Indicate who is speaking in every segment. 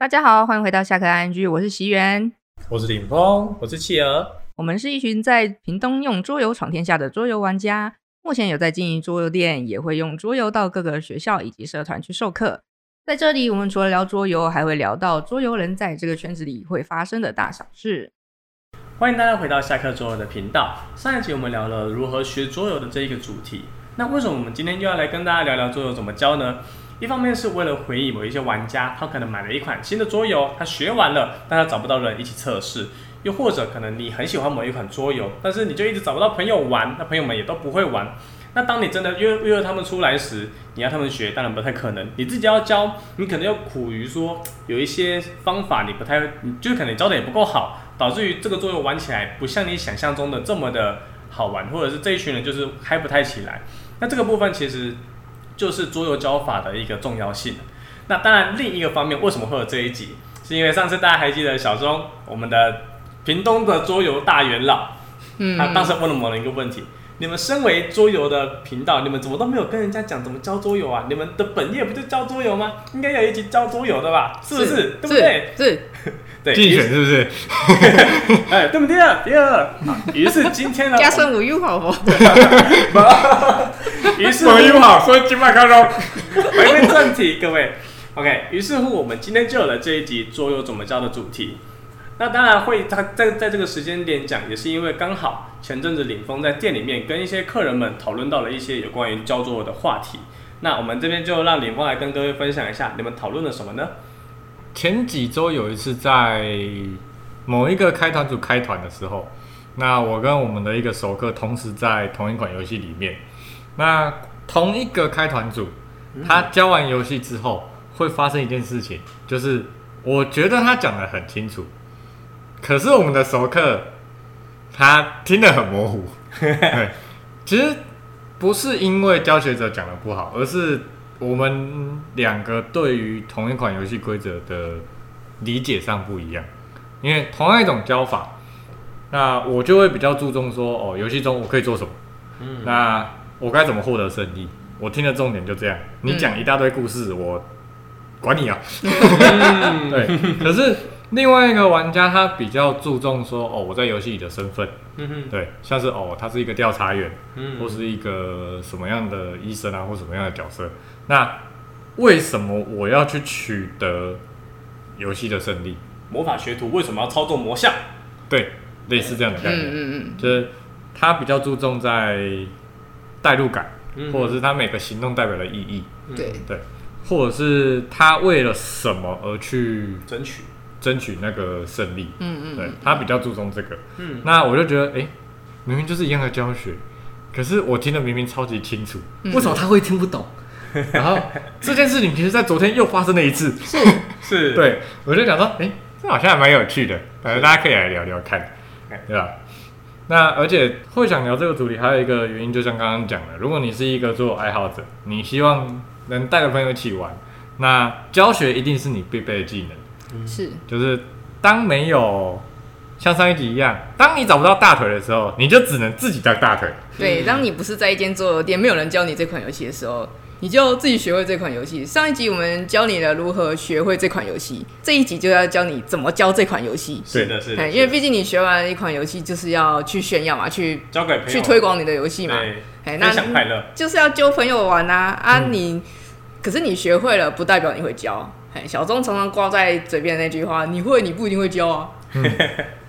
Speaker 1: 大家好，欢迎回到下课 ING，我是席元，
Speaker 2: 我是林峰，我是企鹅，
Speaker 1: 我们是一群在屏东用桌游闯天下的桌游玩家，目前有在经营桌游店，也会用桌游到各个学校以及社团去授课。在这里，我们除了聊桌游，还会聊到桌游人在这个圈子里会发生的大小事。
Speaker 2: 欢迎大家回到下课桌游的频道。上一集我们聊了如何学桌游的这一个主题，那为什么我们今天又要来跟大家聊聊桌游怎么教呢？一方面是为了回忆某一些玩家，他可能买了一款新的桌游，他学完了，但他找不到人一起测试；又或者可能你很喜欢某一款桌游，但是你就一直找不到朋友玩，那朋友们也都不会玩。那当你真的约约他们出来时，你要他们学，当然不太可能。你自己要教，你可能又苦于说有一些方法你不太，你就可能教的也不够好，导致于这个桌游玩起来不像你想象中的这么的好玩，或者是这一群人就是嗨不太起来。那这个部分其实。就是桌游教法的一个重要性。那当然，另一个方面，为什么会有这一集？是因为上次大家还记得小钟，我们的屏东的桌游大元老，嗯，他当时问了我们一个问题：你们身为桌游的频道，你们怎么都没有跟人家讲怎么教桌游啊？你们的本业不就教桌游吗？应该有一集教桌游的吧？是不是？是对不对？
Speaker 1: 是。是
Speaker 2: 对，
Speaker 3: 竞选是不是？
Speaker 2: 哎，对不对啊？第二，于是今天呢，
Speaker 1: 加上我又好不？
Speaker 2: 于是我又好，所以今麦高中。回归正题，各位，OK。于是乎，我们今天就有了这一集桌游怎么教的主题。那当然会，他在在这个时间点讲，也是因为刚好前阵子领风在店里面跟一些客人们讨论到了一些有关于教桌游的话题。那我们这边就让领风来跟各位分享一下，你们讨论了什么呢？
Speaker 3: 前几周有一次在某一个开团组开团的时候，那我跟我们的一个熟客同时在同一款游戏里面。那同一个开团组，他教完游戏之后会发生一件事情，就是我觉得他讲得很清楚，可是我们的熟客他听得很模糊。对，其实不是因为教学者讲得不好，而是。我们两个对于同一款游戏规则的理解上不一样，因为同样一种教法，那我就会比较注重说，哦，游戏中我可以做什么，嗯，那我该怎么获得胜利？我听的重点就这样，你讲一大堆故事，我管你啊，嗯、对，可是。另外一个玩家他比较注重说哦，我在游戏里的身份，嗯哼，对，像是哦，他是一个调查员，嗯，或是一个什么样的医生啊，或什么样的角色。那为什么我要去取得游戏的胜利？
Speaker 2: 魔法学徒为什么要操作魔像？
Speaker 3: 对，类似这样的概念，
Speaker 1: 嗯嗯嗯，
Speaker 3: 就是他比较注重在代入感，嗯，或者是他每个行动代表的意义，
Speaker 1: 对
Speaker 3: 对，或者是他为了什么而去
Speaker 2: 争取。
Speaker 3: 争取那个胜利，
Speaker 1: 嗯嗯，
Speaker 3: 对，他比较注重这个，嗯，那我就觉得，哎、欸，明明就是一样的教学，可是我听得明明超级清楚，
Speaker 1: 嗯、
Speaker 3: 为什么他会听不懂？然后这件事情其实，在昨天又发生了一次，
Speaker 1: 是。
Speaker 3: 是，对，我就想说，哎、欸，这好像还蛮有趣的，反正大家可以来聊聊看，对吧？那而且会想聊这个主题，还有一个原因，就像刚刚讲的，如果你是一个做爱好者，你希望能带着朋友一起玩，那教学一定是你必备的技能。
Speaker 1: 是，
Speaker 3: 就是当没有像上一集一样，当你找不到大腿的时候，你就只能自己当大腿。
Speaker 1: 对，当你不是在一间桌游店，没有人教你这款游戏的时候，你就自己学会这款游戏。上一集我们教你了如何学会这款游戏，这一集就要教你怎么教这款游戏。
Speaker 2: 是的，是的，
Speaker 1: 因为毕竟你学完一款游戏，就是要去炫耀嘛，去
Speaker 2: 交给朋友，
Speaker 1: 去推广你的游戏嘛。
Speaker 2: 哎，那想快乐
Speaker 1: 就是要揪朋友玩啊啊！你、嗯、可是你学会了，不代表你会教。嘿，小钟常常挂在嘴边的那句话：“你会，你不一定会教啊。嗯”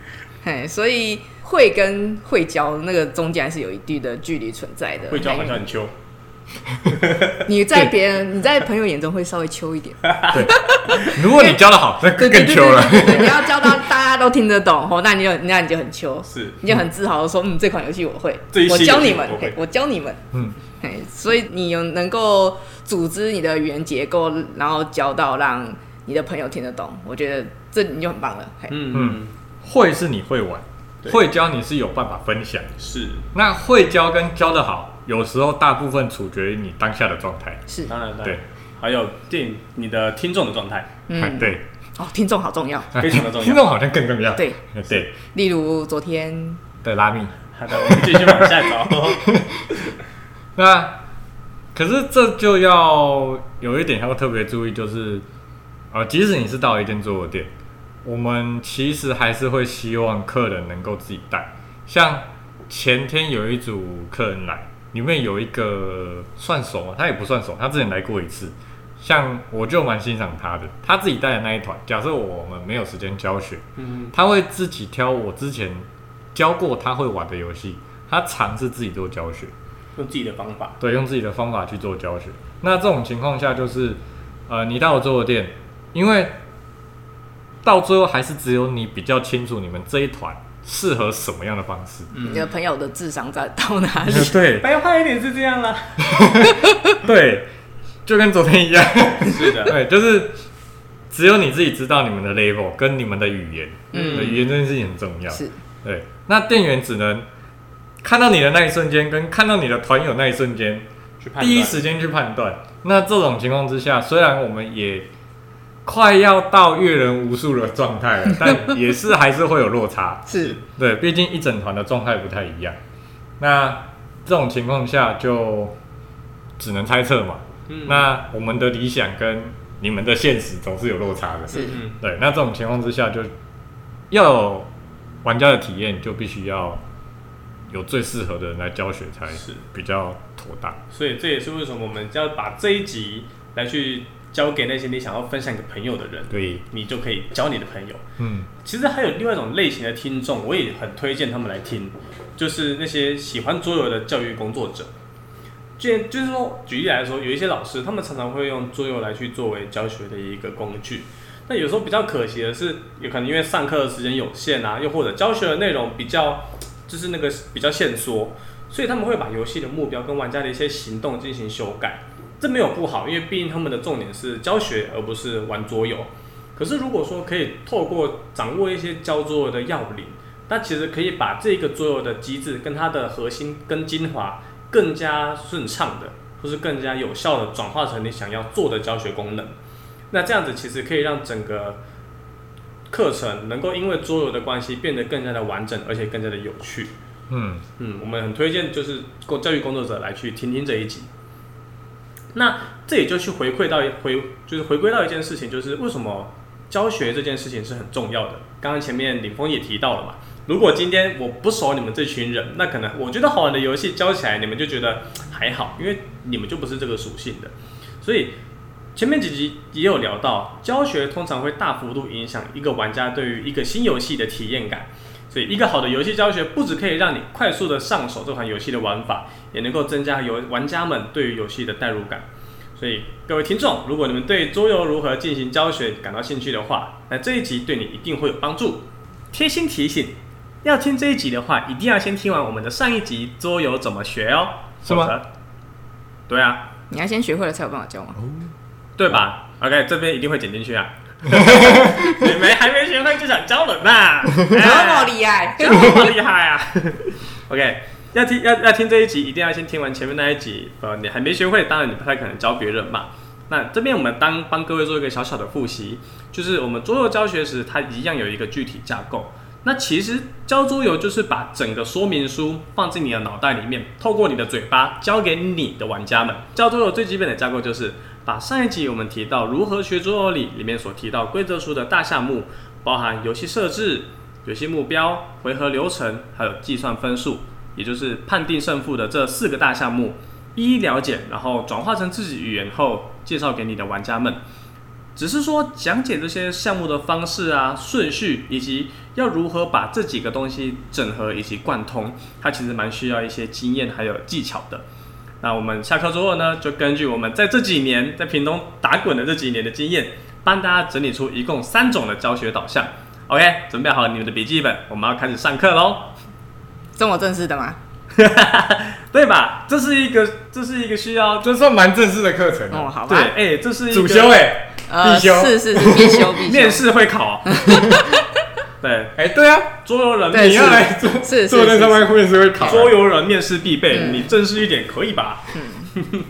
Speaker 1: 嘿，所以会跟会教那个中间还是有一定的距离存在的。
Speaker 2: 会教好像很秋。
Speaker 1: 你在别人、你在朋友眼中会稍微秋一点。
Speaker 3: 对，如果你教的好，那更秋了。
Speaker 1: 你要教到大家都听得懂，哦，那你就那你就很秋，
Speaker 2: 是，
Speaker 1: 你就很自豪的说：“嗯，这款游戏我会，我教你们，我教你们。”嗯，嘿，所以你有能够。组织你的语言结构，然后教到让你的朋友听得懂，我觉得这你就很棒了。
Speaker 3: 嗯嗯，会是你会玩，会教你是有办法分享。
Speaker 2: 是，
Speaker 3: 那会教跟教的好，有时候大部分取决于你当下的状态。
Speaker 1: 是，
Speaker 2: 当然对，还有听你的听众的状态。
Speaker 1: 嗯，
Speaker 3: 对。
Speaker 1: 哦，听众好重要，
Speaker 2: 非常的重要。
Speaker 3: 听众好像更重要。
Speaker 1: 对
Speaker 3: 对。
Speaker 1: 例如昨天
Speaker 3: 的拉米。
Speaker 2: 好的，我们继续往下走。
Speaker 3: 那。可是这就要有一点要特别注意，就是呃，即使你是到一间桌游店，我们其实还是会希望客人能够自己带。像前天有一组客人来，里面有一个算熟吗？他也不算熟，他之前来过一次。像我就蛮欣赏他的，他自己带的那一团，假设我们没有时间教学，嗯，他会自己挑我之前教过他会玩的游戏，他尝试自己做教学，
Speaker 2: 用自己的方法，
Speaker 3: 对，用自己的方法去做教学。那这种情况下就是，呃，你到我做的店，因为到最后还是只有你比较清楚你们这一团适合什么样的方式。
Speaker 1: 嗯，你的朋友的智商在到哪里？
Speaker 3: 对，
Speaker 2: 白话一点是这样啦，
Speaker 3: 对。就跟昨天一样，
Speaker 2: 是的，
Speaker 3: 对，就是只有你自己知道你们的 level 跟你们的语言，嗯，语言这件事情很重要，
Speaker 1: 是，
Speaker 3: 对。那店员只能看到你的那一瞬间，跟看到你的团友那一瞬间，去第一时间去判断。那这种情况之下，虽然我们也快要到阅人无数的状态了，但也是还是会有落差，
Speaker 1: 是。
Speaker 3: 对，毕竟一整团的状态不太一样。那这种情况下就只能猜测嘛。那我们的理想跟你们的现实总是有落差的，
Speaker 1: 是，
Speaker 3: 对。那这种情况之下，就要有玩家的体验，就必须要有最适合的人来教学才是比较妥当。
Speaker 2: 所以这也是为什么我们要把这一集来去交给那些你想要分享给朋友的人，
Speaker 3: 对，
Speaker 2: 你就可以教你的朋友。
Speaker 3: 嗯，
Speaker 2: 其实还有另外一种类型的听众，我也很推荐他们来听，就是那些喜欢桌游的教育工作者。就就是说，举例来说，有一些老师，他们常常会用桌游来去作为教学的一个工具。那有时候比较可惜的是，有可能因为上课的时间有限啊，又或者教学的内容比较就是那个比较限缩，所以他们会把游戏的目标跟玩家的一些行动进行修改。这没有不好，因为毕竟他们的重点是教学，而不是玩桌游。可是如果说可以透过掌握一些教桌游的要领，那其实可以把这个桌游的机制跟它的核心跟精华。更加顺畅的，或是更加有效的转化成你想要做的教学功能。那这样子其实可以让整个课程能够因为桌游的关系变得更加的完整，而且更加的有趣。
Speaker 3: 嗯
Speaker 2: 嗯，我们很推荐就是工教育工作者来去听听这一集。那这也就去回馈到回就是回归到一件事情，就是为什么教学这件事情是很重要的。刚刚前面李峰也提到了嘛。如果今天我不熟你们这群人，那可能我觉得好玩的游戏教起来，你们就觉得还好，因为你们就不是这个属性的。所以前面几集也有聊到，教学通常会大幅度影响一个玩家对于一个新游戏的体验感。所以一个好的游戏教学，不只可以让你快速的上手这款游戏的玩法，也能够增加游玩家们对于游戏的代入感。所以各位听众，如果你们对桌游如何进行教学感到兴趣的话，那这一集对你一定会有帮助。贴心提醒。要听这一集的话，一定要先听完我们的上一集桌游怎么学哦，
Speaker 3: 是吗？
Speaker 2: 对啊，
Speaker 1: 你要先学会了才有办法教吗？
Speaker 2: 对吧？OK，这边一定会剪进去啊。你没还没学会就想教人呐？这
Speaker 1: 么厉害，
Speaker 2: 这么厉害啊！OK，要听要要听这一集，一定要先听完前面那一集。呃，你还没学会，当然你不太可能教别人嘛。那这边我们当帮各位做一个小小的复习，就是我们桌游教学时，它一样有一个具体架构。那其实教桌游就是把整个说明书放进你的脑袋里面，透过你的嘴巴教给你的玩家们。教桌游最基本的架构就是把上一集我们提到如何学桌游里里面所提到规则书的大项目，包含游戏设置、游戏目标、回合流程，还有计算分数，也就是判定胜负的这四个大项目，一一了解，然后转化成自己语言后介绍给你的玩家们。只是说讲解这些项目的方式啊、顺序，以及要如何把这几个东西整合以及贯通，它其实蛮需要一些经验还有技巧的。那我们下课之后呢，就根据我们在这几年在屏东打滚的这几年的经验，帮大家整理出一共三种的教学导向。OK，准备好你们的笔记本，我们要开始上课喽。
Speaker 1: 这么正式的吗？
Speaker 2: 对吧？这是一个，这是一个需要，
Speaker 3: 这算蛮正式的课程
Speaker 1: 哦。好吧，
Speaker 2: 对，哎、欸，这是
Speaker 3: 主修哎、欸。
Speaker 1: 呃，是是是必修 必修，
Speaker 2: 面试会考。对，
Speaker 3: 哎，对啊，
Speaker 2: 桌游人
Speaker 1: 对
Speaker 3: 你要来做，
Speaker 1: 是
Speaker 3: 做那上面面试会考。
Speaker 2: 桌游人面试必备，你正式一点可以吧？
Speaker 1: 嗯，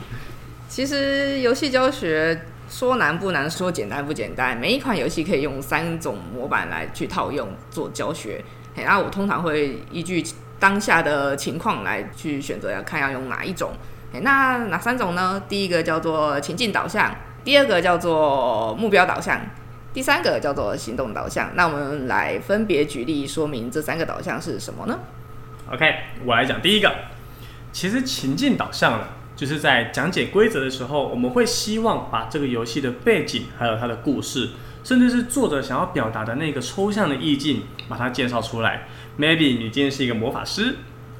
Speaker 1: 其实游戏教学说难不难，说简单不简单。每一款游戏可以用三种模板来去套用做教学。然后我通常会依据当下的情况来去选择，要看要用哪一种。那哪三种呢？第一个叫做情境导向。第二个叫做目标导向，第三个叫做行动导向。那我们来分别举例说明这三个导向是什么呢
Speaker 2: ？OK，我来讲第一个。其实情境导向呢，就是在讲解规则的时候，我们会希望把这个游戏的背景，还有它的故事，甚至是作者想要表达的那个抽象的意境，把它介绍出来。Maybe 你今天是一个魔法师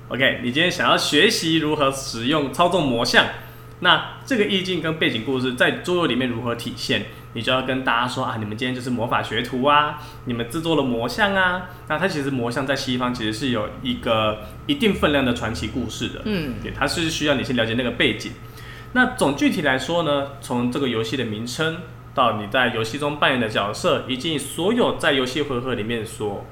Speaker 2: ，OK，你今天想要学习如何使用操纵魔像，那这个意境跟背景故事在桌游里面如何体现？你就要跟大家说啊，你们今天就是魔法学徒啊，你们制作了魔像啊。那它其实魔像在西方其实是有一个一定分量的传奇故事的，嗯，对，它是需要你先了解那个背景。那总具体来说呢，从这个游戏的名称到你在游戏中扮演的角色，以及所有在游戏回合里面所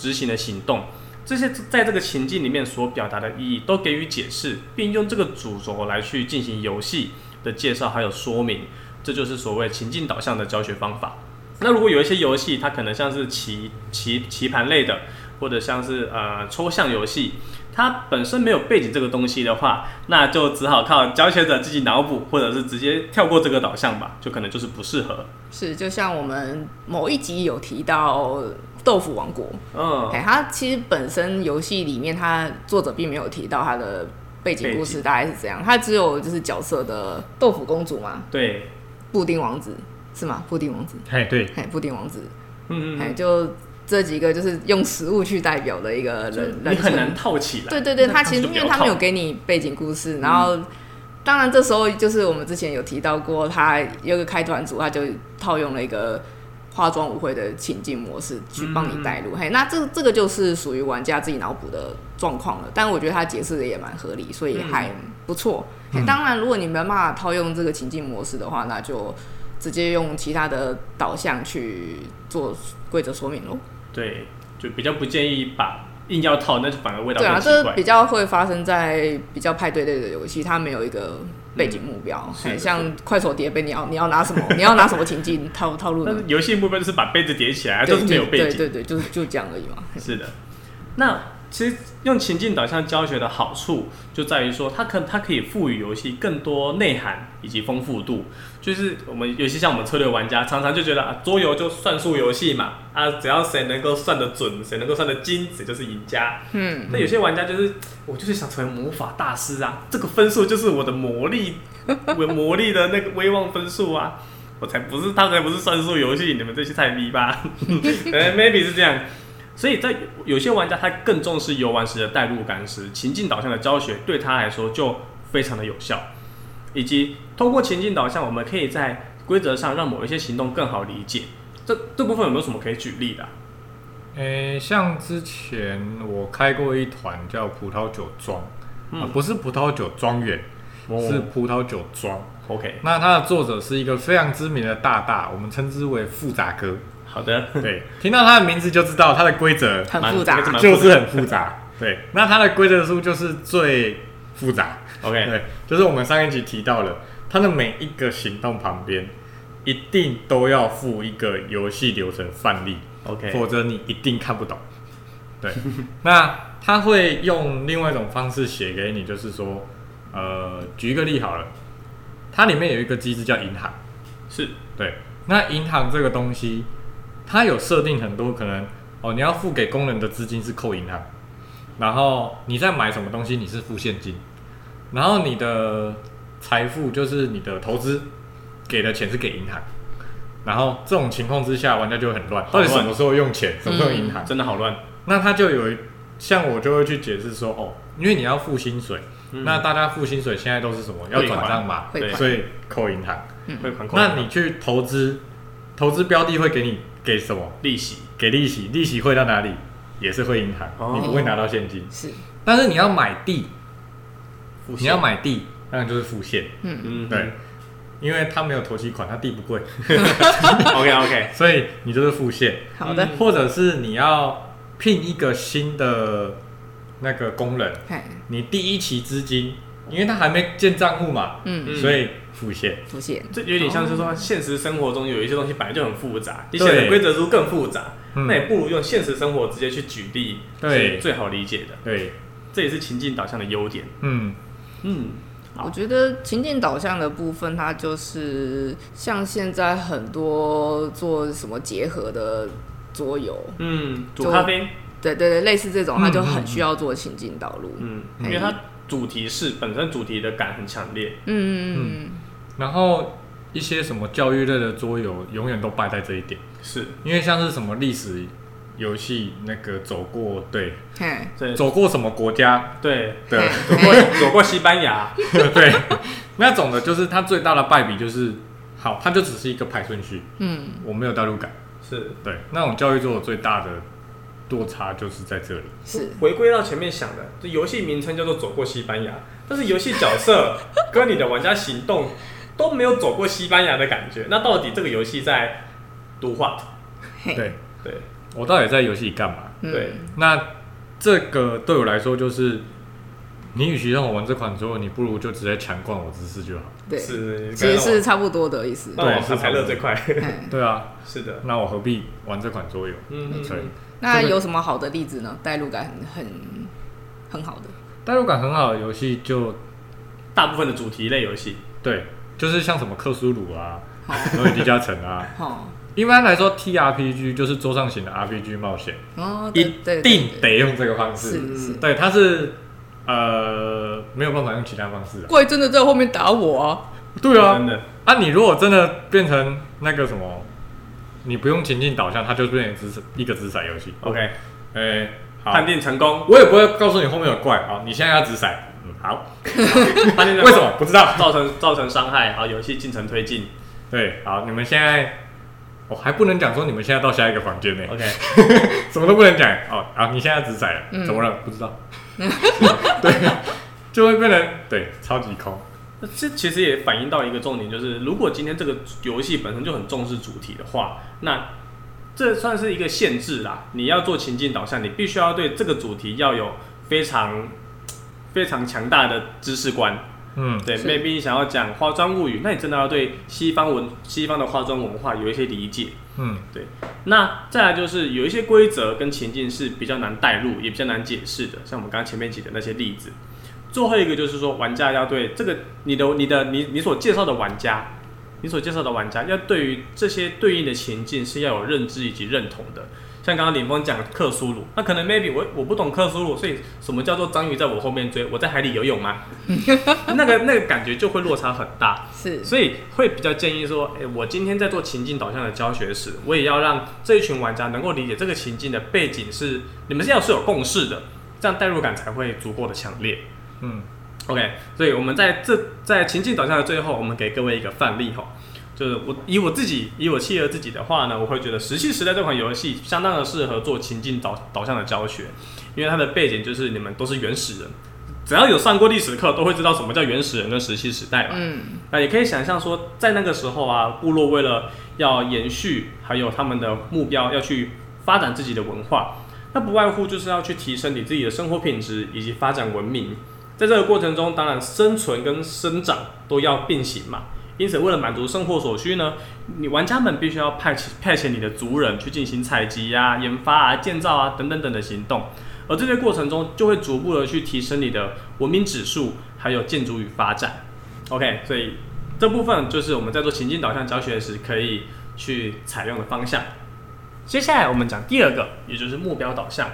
Speaker 2: 执行的行动，这些在这个情境里面所表达的意义都给予解释，并用这个主轴来去进行游戏的介绍还有说明。这就是所谓情境导向的教学方法。那如果有一些游戏，它可能像是棋棋棋盘类的，或者像是呃抽象游戏，它本身没有背景这个东西的话，那就只好靠教学者自己脑补，或者是直接跳过这个导向吧，就可能就是不适合。
Speaker 1: 是，就像我们某一集有提到豆腐王国，嗯，哎，它其实本身游戏里面，它作者并没有提到它的背景故事大概是这样，它只有就是角色的豆腐公主嘛，
Speaker 2: 对。
Speaker 1: 布丁王子是吗？布丁王子，
Speaker 3: 嘿，对，
Speaker 1: 嘿，布丁王子，嗯嗯，哎就这几个就是用食物去代表的一个人，
Speaker 2: 你很难套起来。
Speaker 1: 对对对，他其实因为他没有给你背景故事，然后当然这时候就是我们之前有提到过，他有个开团组，他就套用了一个化妆舞会的情境模式去帮你带入，嘿，那这这个就是属于玩家自己脑补的状况了。但我觉得他解释的也蛮合理，所以还不错。欸、当然，如果你没办法套用这个情境模式的话，那就直接用其他的导向去做规则说明喽。
Speaker 2: 对，就比较不建议把硬要套，那就反而味道
Speaker 1: 对啊，这比较会发生在比较派对类的游戏，它没有一个背景目标。嗯、像快手叠杯，你要你要拿什么？你要拿什么情境套套路呢？
Speaker 2: 游戏目标就是把杯子叠起来，就是没有背景。
Speaker 1: 对对对，就是就这样而已嘛。
Speaker 2: 是的，那。其实用情境导向教学的好处就在于说，它可它可以赋予游戏更多内涵以及丰富度。就是我们尤其像我们策略玩家，常常就觉得啊，桌游就算术游戏嘛，啊，只要谁能够算得准，谁能够算得精，谁就是赢家。嗯，那有些玩家就是我就是想成为魔法大师啊，这个分数就是我的魔力，我 魔力的那个威望分数啊，我才不是，他才不是算术游戏，你们这些菜逼吧？哎，maybe 是这样。所以在有些玩家他更重视游玩时的代入感时，情境导向的教学对他来说就非常的有效。以及通过情境导向，我们可以在规则上让某一些行动更好理解。这这部分有没有什么可以举例的啊？
Speaker 3: 诶、欸，像之前我开过一团叫葡萄酒庄，嗯、啊，不是葡萄酒庄园，哦、是葡萄酒庄。
Speaker 2: OK，
Speaker 3: 那它的作者是一个非常知名的大大，我们称之为复杂哥。
Speaker 2: 好的，
Speaker 3: 对，听到它的名字就知道它的规则
Speaker 1: 很复杂，
Speaker 3: 就是很复杂。对，那它的规则书就是最复杂。OK，对，就是我们上一集提到了，它的每一个行动旁边一定都要附一个游戏流程范例，OK，否则你一定看不懂。对，那他会用另外一种方式写给你，就是说，呃，举一个例好了，它里面有一个机制叫银行，
Speaker 2: 是。对，
Speaker 3: 那银行这个东西。它有设定很多可能哦，你要付给工人的资金是扣银行，然后你在买什么东西你是付现金，然后你的财富就是你的投资给的钱是给银行，然后这种情况之下玩家就会很乱，到底什么时候用钱，什么时候银行，
Speaker 2: 真的好乱。
Speaker 3: 那他就有像我就会去解释说哦，因为你要付薪水，嗯、那大家付薪水现在都是什么？要转账嘛，对，所以扣银行，汇款。那你去投资，投资标的会给你。给什么
Speaker 2: 利息？
Speaker 3: 给利息，利息汇到哪里？也是汇银行，哦、你不会拿到现金。
Speaker 1: 是，
Speaker 3: 但是你要买地，现你要买地，当然就是付现。嗯嗯，对，因为他没有投期款，他地不贵。
Speaker 2: OK OK，
Speaker 3: 所以你就是付现。
Speaker 1: 好的，
Speaker 3: 或者是你要聘一个新的那个工人，嘿你第一期资金，因为他还没建账户嘛，嗯，所以。复现，
Speaker 1: 复现，
Speaker 2: 这有点像是说，现实生活中有一些东西本来就很复杂，你写的规则书更复杂，那也不如用现实生活直接去举例，对，最好理解的。
Speaker 3: 对，
Speaker 2: 这也是情境导向的优点。
Speaker 3: 嗯。
Speaker 2: 嗯，
Speaker 1: 我觉得情境导向的部分，它就是像现在很多做什么结合的桌游，
Speaker 2: 嗯，煮咖啡，
Speaker 1: 对对对，类似这种，它就很需要做情境导入，
Speaker 2: 嗯，因为它主题是本身主题的感很强烈，
Speaker 1: 嗯嗯。嗯，
Speaker 3: 然后一些什么教育类的桌游，永远都败在这一点，
Speaker 2: 是。因
Speaker 3: 为像是什么历史。游戏那个走过，对，
Speaker 1: 对，
Speaker 3: 走过什么国家？
Speaker 2: 对，对，走过走过西班牙，
Speaker 3: 对，那种的，就是它最大的败笔就是，好，它就只是一个排顺序，
Speaker 1: 嗯，
Speaker 3: 我没有代入感，
Speaker 2: 是。
Speaker 3: 对，那种教育做的最大的落差就是在这里，
Speaker 1: 是。
Speaker 2: 回归到前面想的，这游戏名称叫做走过西班牙，但是游戏角色跟你的玩家行动都没有走过西班牙的感觉，那到底这个游戏在 do what？
Speaker 3: 对
Speaker 2: 对。
Speaker 3: 我到底在游戏里干嘛？
Speaker 2: 对，
Speaker 3: 那这个对我来说就是，你与其让我玩这款之后，你不如就直接强灌我知识就好。
Speaker 1: 对，
Speaker 2: 是，
Speaker 1: 其实是差不多的意思。
Speaker 2: 对，是才乐这块。
Speaker 3: 对啊，
Speaker 2: 是的。
Speaker 3: 那我何必玩这款桌游？
Speaker 2: 嗯，
Speaker 3: 对。
Speaker 1: 那有什么好的例子呢？代入感很很很好的，
Speaker 3: 代入感很好的游戏就
Speaker 2: 大部分的主题类游戏，
Speaker 3: 对，就是像什么克苏鲁啊，魔域迪迦城啊。
Speaker 1: 好。
Speaker 3: 一般来说，T R P G 就是桌上型的 R P G 冒险，
Speaker 1: 哦，
Speaker 3: 一定得用这个方式。
Speaker 1: 是是，
Speaker 3: 对，它是呃没有办法用其他方式。
Speaker 1: 怪真的在后面打我啊！
Speaker 3: 对啊，
Speaker 2: 真的。
Speaker 3: 啊，你如果真的变成那个什么，你不用情境导向，它就变成只一个掷骰游戏。
Speaker 2: OK，
Speaker 3: 哎，
Speaker 2: 判定成功。
Speaker 3: 我也不会告诉你后面有怪啊，你现在要掷骰。嗯，好。
Speaker 2: 判 定
Speaker 3: 为什么？不知道。
Speaker 2: 造成造成伤害，好，游戏进程推进。
Speaker 3: 对，好，你们现在。我还不能讲说你们现在到下一个房间呢。
Speaker 2: OK，
Speaker 3: 什么都不能讲哦。啊，你现在只宰了，怎么了？不知道。对，就会变成对超级空。
Speaker 2: 这其实也反映到一个重点，就是如果今天这个游戏本身就很重视主题的话，那这算是一个限制啦。你要做情境导向，你必须要对这个主题要有非常非常强大的知识观。嗯，对，maybe 你想要讲《化妆物语》，那你真的要对西方文、西方的化妆文化有一些理解。
Speaker 3: 嗯，
Speaker 2: 对。那再来就是有一些规则跟情境是比较难带入，也比较难解释的，像我们刚刚前面举的那些例子。最后一个就是说，玩家要对这个你的、你的、你、你所介绍的玩家，你所介绍的玩家要对于这些对应的情境是要有认知以及认同的。像刚刚林峰讲克苏鲁，那可能 maybe 我我不懂克苏鲁，所以什么叫做章鱼在我后面追？我在海里游泳吗？那个那个感觉就会落差很大。
Speaker 1: 是，
Speaker 2: 所以会比较建议说，诶、欸，我今天在做情境导向的教学时，我也要让这一群玩家能够理解这个情境的背景是，你们是要是有共识的，这样代入感才会足够的强烈。
Speaker 3: 嗯
Speaker 2: ，OK，所以我们在这在情境导向的最后，我们给各位一个范例哈。就是我以我自己以我契合自己的话呢，我会觉得《石器时代》这款游戏相当的适合做情境导导向的教学，因为它的背景就是你们都是原始人，只要有上过历史课都会知道什么叫原始人跟石器时代嘛。嗯，那也可以想象说，在那个时候啊，部落为了要延续，还有他们的目标要去发展自己的文化，那不外乎就是要去提升你自己的生活品质以及发展文明。在这个过程中，当然生存跟生长都要并行嘛。因此，为了满足生活所需呢，你玩家们必须要派遣派遣你的族人去进行采集啊、研发啊、建造啊等等等的行动，而这些过程中就会逐步的去提升你的文明指数，还有建筑与发展。OK，所以这部分就是我们在做情境导向教学时可以去采用的方向。接下来我们讲第二个，也就是目标导向。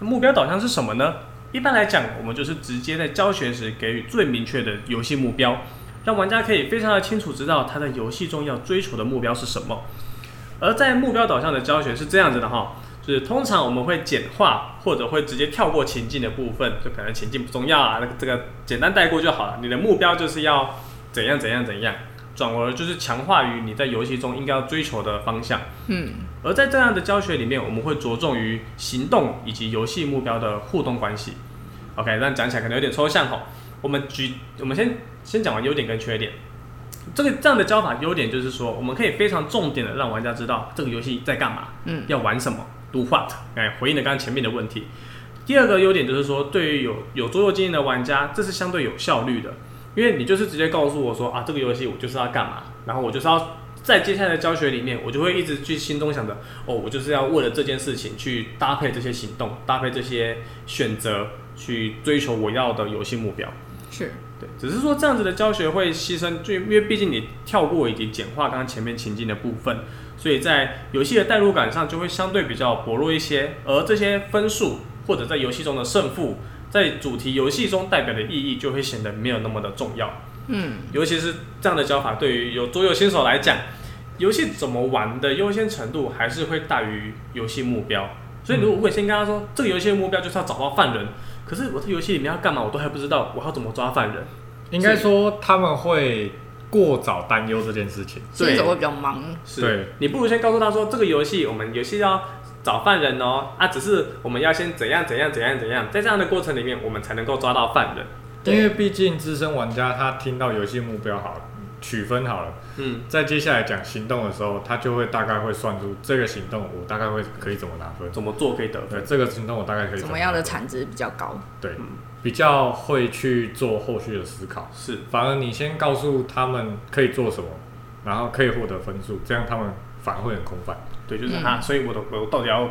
Speaker 2: 目标导向是什么呢？一般来讲，我们就是直接在教学时给予最明确的游戏目标。让玩家可以非常的清楚知道他在游戏中要追求的目标是什么，而在目标导向的教学是这样子的哈，就是通常我们会简化或者会直接跳过情境的部分，就可能情境不重要啊，那个这个简单带过就好了。你的目标就是要怎样怎样怎样，转而就是强化于你在游戏中应该要追求的方向。
Speaker 1: 嗯，
Speaker 2: 而在这样的教学里面，我们会着重于行动以及游戏目标的互动关系。OK，但讲起来可能有点抽象哈。我们举，我们先先讲完优点跟缺点。这个这样的教法，优点就是说，我们可以非常重点的让玩家知道这个游戏在干嘛，嗯，要玩什么，do what，哎，回应了刚刚前面的问题。第二个优点就是说，对于有有桌游经验的玩家，这是相对有效率的，因为你就是直接告诉我说啊，这个游戏我就是要干嘛，然后我就是要在接下来的教学里面，我就会一直去心中想着，哦，我就是要为了这件事情去搭配这些行动，搭配这些选择，去追求我要的游戏目标。
Speaker 1: 是
Speaker 2: 对，只是说这样子的教学会牺牲，就因为毕竟你跳过以及简化刚刚前面情境的部分，所以在游戏的代入感上就会相对比较薄弱一些。而这些分数或者在游戏中的胜负，在主题游戏中代表的意义就会显得没有那么的重要。嗯，尤其是这样的教法，对于有桌游新手来讲，游戏怎么玩的优先程度还是会大于游戏目标。所以如果我先跟他说，这个游戏的目标就是要找到犯人。可是我在游戏里面要干嘛，我都还不知道，我要怎么抓犯人？
Speaker 3: 应该说他们会过早担忧这件事情，
Speaker 1: 新手会比较忙。
Speaker 2: 是，对，你不如先告诉他说，这个游戏我们游戏要找犯人哦，啊，只是我们要先怎样怎样怎样怎样，在这样的过程里面，我们才能够抓到犯人。
Speaker 3: 因为毕竟资深玩家他听到游戏目标好了。取分好了，嗯，在接下来讲行动的时候，他就会大概会算出这个行动我大概会可以怎么拿分，
Speaker 2: 怎么做可以得分。
Speaker 3: 这个行动我大概可以怎么，
Speaker 1: 怎么样的产值比较高？
Speaker 3: 对，嗯、比较会去做后续的思考。
Speaker 2: 是，
Speaker 3: 反而你先告诉他们可以做什么，然后可以获得分数，这样他们反而会很空泛。
Speaker 2: 对，就是他。嗯、所以我的我到底要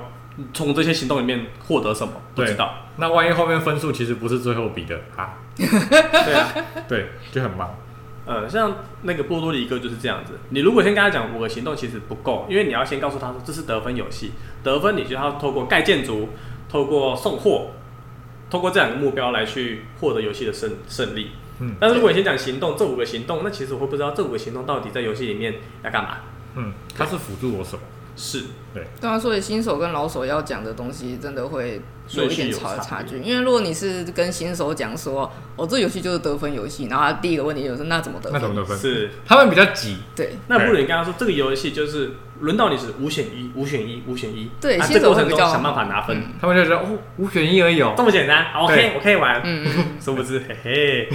Speaker 2: 从这些行动里面获得什么？不知道。
Speaker 3: 那万一后面分数其实不是最后比的啊？对啊，对，就很忙。
Speaker 2: 呃，像那个波多黎各就是这样子。你如果先跟他讲五个行动，其实不够，因为你要先告诉他说这是得分游戏，得分你就要透过盖建筑、透过送货、透过这两个目标来去获得游戏的胜胜利。嗯，但是如果你先讲行动，这五个行动，那其实我会不知道这五个行动到底在游戏里面要干嘛。
Speaker 3: 嗯，它是辅助我什么？
Speaker 2: 是对，
Speaker 1: 对啊，所以新手跟老手要讲的东西，真的会有一点差差距。因为如果你是跟新手讲说，哦，这游戏就是得分游戏，然后他第一个问题就是那怎么得分？
Speaker 3: 那怎么得分？
Speaker 2: 是
Speaker 3: 他们比较急。
Speaker 1: 对，
Speaker 2: 那不如你跟他说，这个游戏就是轮到你是五选一，五选一，五选一。
Speaker 1: 对，
Speaker 2: 啊、
Speaker 1: 新手会比较
Speaker 2: 想办法拿分。
Speaker 1: 嗯、
Speaker 3: 他们就说哦，五选一而已哦，
Speaker 2: 这么简单，OK，我可以玩。
Speaker 1: 嗯嗯，
Speaker 2: 殊不知，嘿嘿，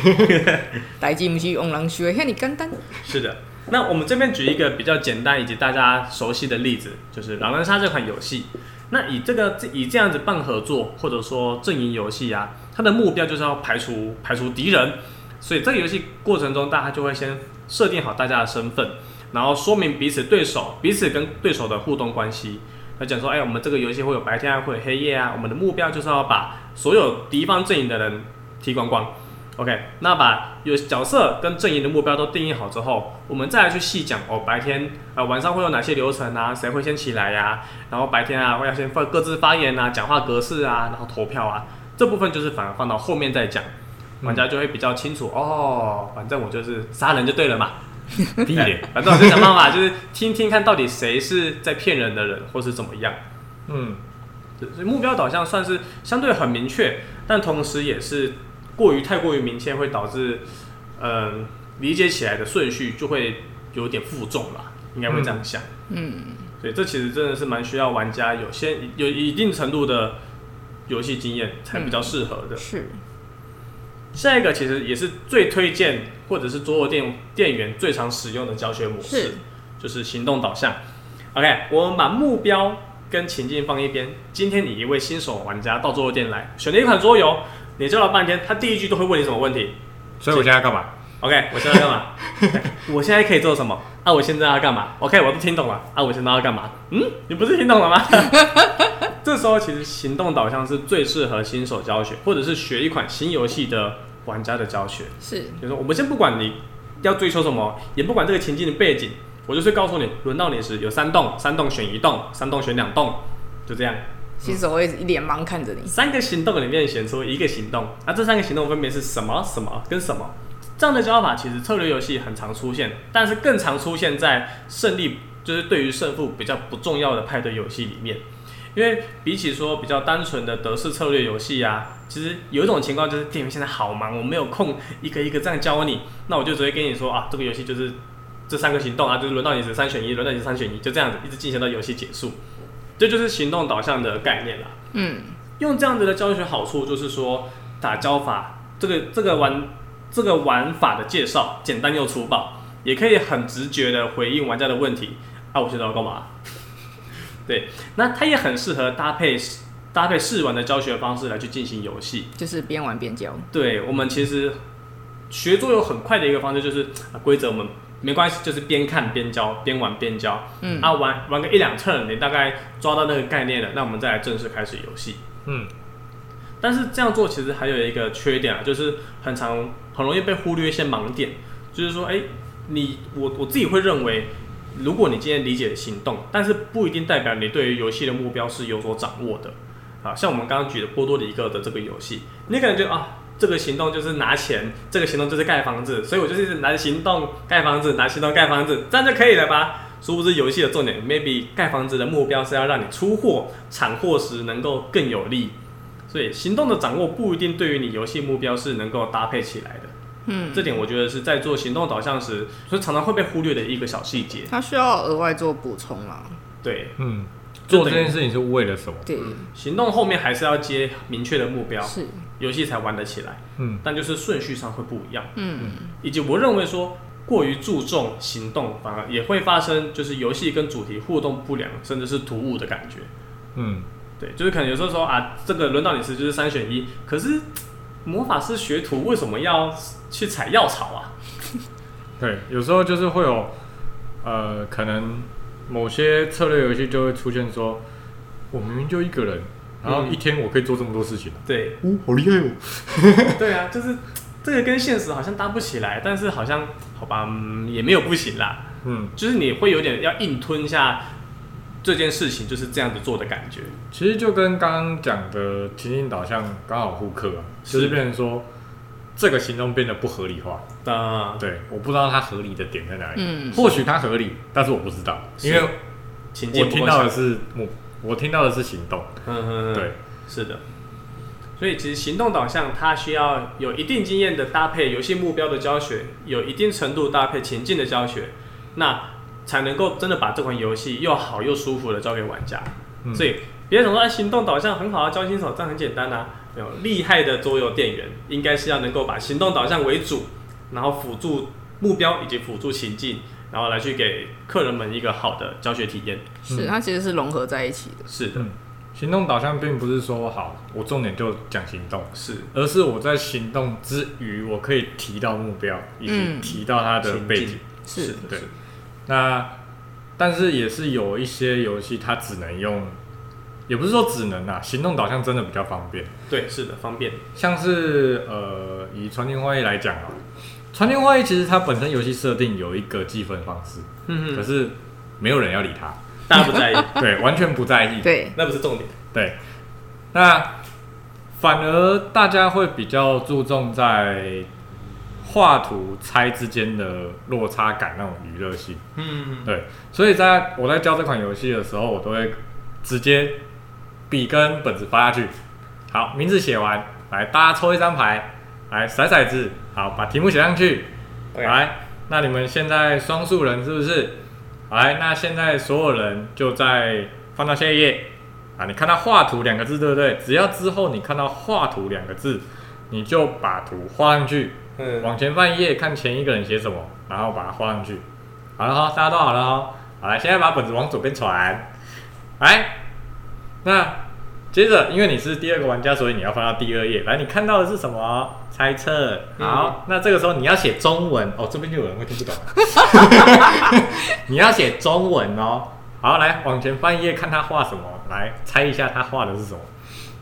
Speaker 1: 代志不是用人说的遐尔简单。
Speaker 2: 是的。那我们这边举一个比较简单以及大家熟悉的例子，就是狼人杀这款游戏。那以这个以这样子办合作或者说阵营游戏啊，它的目标就是要排除排除敌人。所以这个游戏过程中，大家就会先设定好大家的身份，然后说明彼此对手彼此跟对手的互动关系。那讲说，哎，我们这个游戏会有白天啊，会有黑夜啊，我们的目标就是要把所有敌方阵营的人踢光光。OK，那把有角色跟阵营的目标都定义好之后，我们再来去细讲哦，白天啊、呃、晚上会有哪些流程啊？谁会先起来呀、啊？然后白天啊会要先放各自发言啊，讲话格式啊，然后投票啊，这部分就是反而放到后面再讲，玩家就会比较清楚哦。反正我就是杀人就对了嘛，闭眼，反正我就想办法就是听听看到底谁是在骗人的人，或是怎么样。嗯，所以目标导向算是相对很明确，但同时也是。过于太过于明确，会导致，嗯、呃，理解起来的顺序就会有点负重了，应该会这样想。嗯，所以这其实真的是蛮需要玩家有先有一定程度的游戏经验才比较适合的。嗯、是。下一个其实也是最推荐或者是桌游店店员最常使用的教学模式，是就是行动导向。OK，我们把目标跟情境放一边。今天你一位新手玩家到桌游店来，选了一款桌游。你教了半天，他第一句都会问你什么问题？
Speaker 3: 所以我现在要干嘛
Speaker 2: ？OK，我现在要干嘛？我现在可以做什么？啊，我现在要干嘛？OK，我都听懂了。啊，我现在要干嘛？嗯，你不是听懂了吗？这时候其实行动导向是最适合新手教学，或者是学一款新游戏的玩家的教学。
Speaker 1: 是，
Speaker 2: 就是说我们先不管你要追求什么，也不管这个情境的背景，我就是告诉你，轮到你时有三栋，三栋选一栋，三栋选两栋，就这样。
Speaker 1: 新手会一脸茫看着你。
Speaker 2: 三个行动里面选出一个行动，那、这三个行动分别是什么、什么跟什么？这样的教法其实策略游戏很常出现，但是更常出现在胜利，就是对于胜负比较不重要的派对游戏里面。因为比起说比较单纯的德式策略游戏啊，其实有一种情况就是店员现在好忙，我没有空一个一个这样教你，那我就直接跟你说啊，这个游戏就是这三个行动啊，就是轮到你是三选一，轮到你是三选一，就这样子一直进行到游戏结束。这就是行动导向的概念啦。嗯，用这样子的教学好处就是说，打教法这个这个玩这个玩法的介绍简单又粗暴，也可以很直觉的回应玩家的问题。啊，我现在要干嘛？对，那它也很适合搭配搭配试玩的教学方式来去进行游戏，
Speaker 1: 就是边玩边教。
Speaker 2: 对，我们其实学桌游很快的一个方式就是规则我们。没关系，就是边看边教，边玩边教。嗯，啊，玩玩个一两 turn，你大概抓到那个概念了，那我们再来正式开始游戏。嗯，但是这样做其实还有一个缺点啊，就是很常很容易被忽略一些盲点，就是说，哎、欸，你我我自己会认为，如果你今天理解了行动，但是不一定代表你对于游戏的目标是有所掌握的。啊，像我们刚刚举的波多黎各的这个游戏，你可能就啊，这个行动就是拿钱，这个行动就是盖房子，所以我就是拿行动盖房子，拿行动盖房子，这样就可以了吧？殊不知游戏的重点，maybe 盖房子的目标是要让你出货、产货时能够更有利，所以行动的掌握不一定对于你游戏目标是能够搭配起来的。嗯，这点我觉得是在做行动导向时，所以常常会被忽略的一个小细节。
Speaker 1: 它需要额外做补充啦。
Speaker 2: 对，
Speaker 3: 嗯。做这件事情是为了什么？
Speaker 1: 对，
Speaker 2: 行动后面还是要接明确的目标，
Speaker 1: 是
Speaker 2: 游戏才玩得起来。
Speaker 3: 嗯，
Speaker 2: 但就是顺序上会不一样。
Speaker 1: 嗯，
Speaker 2: 以及我认为说过于注重行动，反而也会发生就是游戏跟主题互动不良，甚至是突兀的感觉。
Speaker 3: 嗯，
Speaker 2: 对，就是可能有时候说啊，这个轮到你时就是三选一，可是魔法师学徒为什么要去采药草啊？
Speaker 3: 对，有时候就是会有呃可能。某些策略游戏就会出现说，我明明就一个人，然后一天我可以做这么多事情。
Speaker 2: 对，
Speaker 3: 哦，好厉害哦。
Speaker 2: 对啊，就是这个跟现实好像搭不起来，但是好像好吧，嗯，也没有不行啦。
Speaker 3: 嗯，
Speaker 2: 就是你会有点要硬吞下这件事情，就是这样子做的感觉。
Speaker 3: 其实就跟刚刚讲的情境导向刚好互克啊，就是变成说。这个行动变得不合理化
Speaker 2: 啊！
Speaker 3: 对，我不知道它合理的点在哪里。
Speaker 1: 嗯，
Speaker 3: 或许它合理，但是我不知道，因为我听到的是我，我听到的是行动。
Speaker 2: 嗯嗯嗯，
Speaker 3: 对，
Speaker 2: 是的。所以其实行动导向它需要有一定经验的搭配游戏目标的教学，有一定程度搭配情境的教学，那才能够真的把这款游戏又好又舒服的交给玩家。嗯，所以别人想说，哎，行动导向很好啊，教新手这样很简单啊。有厉害的桌游店员，应该是要能够把行动导向为主，然后辅助目标以及辅助情境，然后来去给客人们一个好的教学体验。
Speaker 1: 是，它其实是融合在一起的。
Speaker 2: 是的，
Speaker 3: 嗯、行动导向并不是说好，我重点就讲行动，
Speaker 2: 是，
Speaker 3: 而是我在行动之余，我可以提到目标，以及提到它的背景。
Speaker 1: 是的，
Speaker 3: 对。那但是也是有一些游戏，它只能用。也不是说只能啊，行动导向真的比较方便。
Speaker 2: 对，是的，方便。
Speaker 3: 像是呃，以传情花艺来讲啊，传奇会议其实它本身游戏设定有一个计分方式，
Speaker 2: 嗯哼，
Speaker 3: 可是没有人要理他，
Speaker 2: 大家不在意，
Speaker 3: 对，完全不在意，
Speaker 1: 对，
Speaker 2: 那不是重点，
Speaker 3: 对。那反而大家会比较注重在画图猜之间的落差感那种娱乐性，
Speaker 2: 嗯。哼，
Speaker 3: 对。所以在我在教这款游戏的时候，我都会直接。笔跟本子发下去，好，名字写完，来，大家抽一张牌，来骰骰子，好，把题目写上去.来，那你们现在双数人是不是？来，那现在所有人就在翻到下一页，啊，你看到画图两个字，对不对？只要之后你看到画图两个字，你就把图画上去，
Speaker 2: 嗯，
Speaker 3: 往前翻一页，看前一个人写什么，然后把它画上去，好了哈，大家都好了哈，好来，现在把本子往左边传，来，那。接着，因为你是第二个玩家，所以你要翻到第二页。来，你看到的是什么？猜测。好，嗯、那这个时候你要写中文哦。这边就有人会听不懂。你要写中文哦。好，来往前翻一页，看他画什么。来猜一下他画的是什么。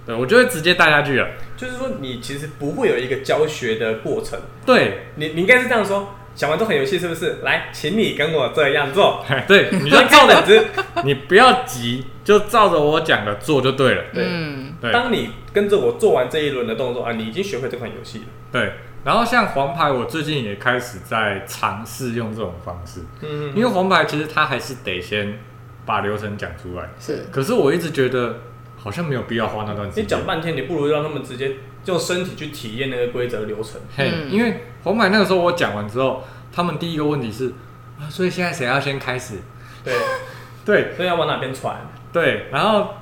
Speaker 3: 对，我就会直接带下去了。
Speaker 2: 就是说，你其实不会有一个教学的过程。
Speaker 3: 对，
Speaker 2: 你你应该是这样说。想玩这款游戏是不是？来，请你跟我这样做。
Speaker 3: 对，你就照着，你不要急，就照着我讲的做就对了。
Speaker 2: 对，
Speaker 1: 嗯，
Speaker 3: 对。
Speaker 2: 当你跟着我做完这一轮的动作啊，你已经学会这款游戏了。
Speaker 3: 对。然后像黄牌，我最近也开始在尝试用这种方式。
Speaker 2: 嗯。
Speaker 3: 因为黄牌其实它还是得先把流程讲出来。
Speaker 1: 是。
Speaker 3: 可是我一直觉得好像没有必要花那段时间。
Speaker 2: 你讲半天，你不如让他们直接用身体去体验那个规则流程。
Speaker 3: 嘿，因为红牌那个时候我讲完之后。他们第一个问题是，啊，所以现在谁要先开始？
Speaker 2: 对，
Speaker 3: 对，
Speaker 2: 所以要往哪边传？
Speaker 3: 对，然后